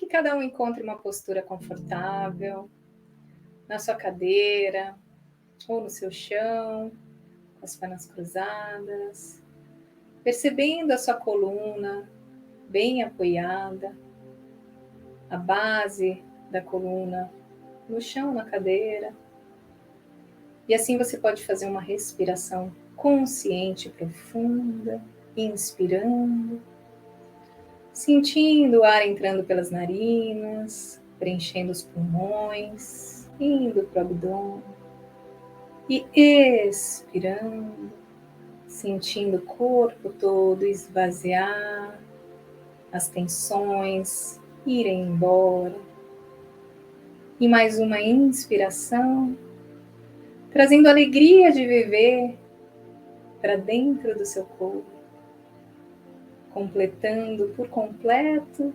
que cada um encontre uma postura confortável na sua cadeira ou no seu chão, com as pernas cruzadas, percebendo a sua coluna bem apoiada, a base da coluna no chão, na cadeira. E assim você pode fazer uma respiração consciente profunda, inspirando, sentindo o ar entrando pelas narinas, preenchendo os pulmões, indo para o abdômen e expirando, sentindo o corpo todo esvaziar, as tensões irem embora. E mais uma inspiração, trazendo alegria de viver para dentro do seu corpo, completando por completo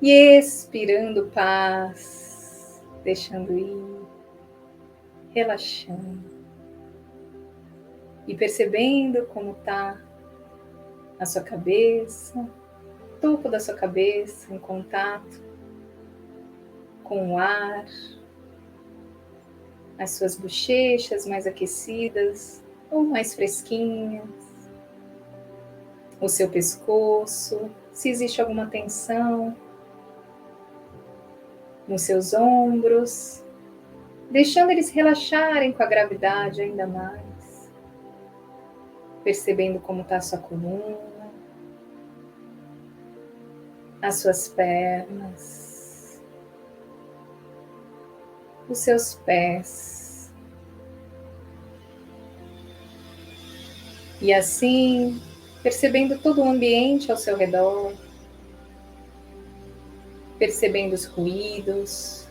e expirando paz, deixando ir, relaxando e percebendo como está a sua cabeça, topo da sua cabeça em contato com o ar, as suas bochechas mais aquecidas ou mais fresquinhas, o seu pescoço, se existe alguma tensão nos seus ombros, deixando eles relaxarem com a gravidade ainda mais, percebendo como está a sua coluna, as suas pernas, os seus pés. E assim, percebendo todo o ambiente ao seu redor, percebendo os ruídos,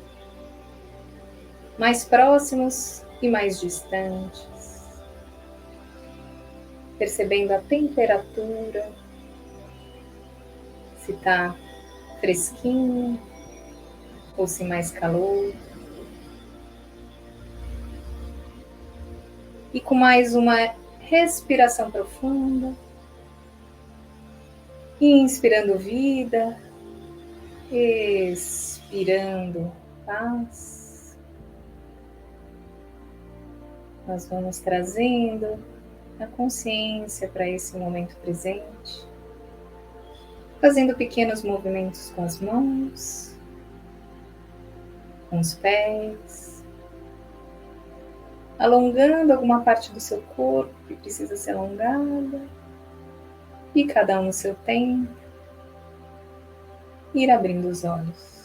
mais próximos e mais distantes, percebendo a temperatura, se está fresquinho ou se mais calor. E com mais uma respiração profunda, inspirando vida, expirando paz. Nós vamos trazendo a consciência para esse momento presente, fazendo pequenos movimentos com as mãos, com os pés alongando alguma parte do seu corpo que precisa ser alongada, e cada um no seu tempo, ir abrindo os olhos.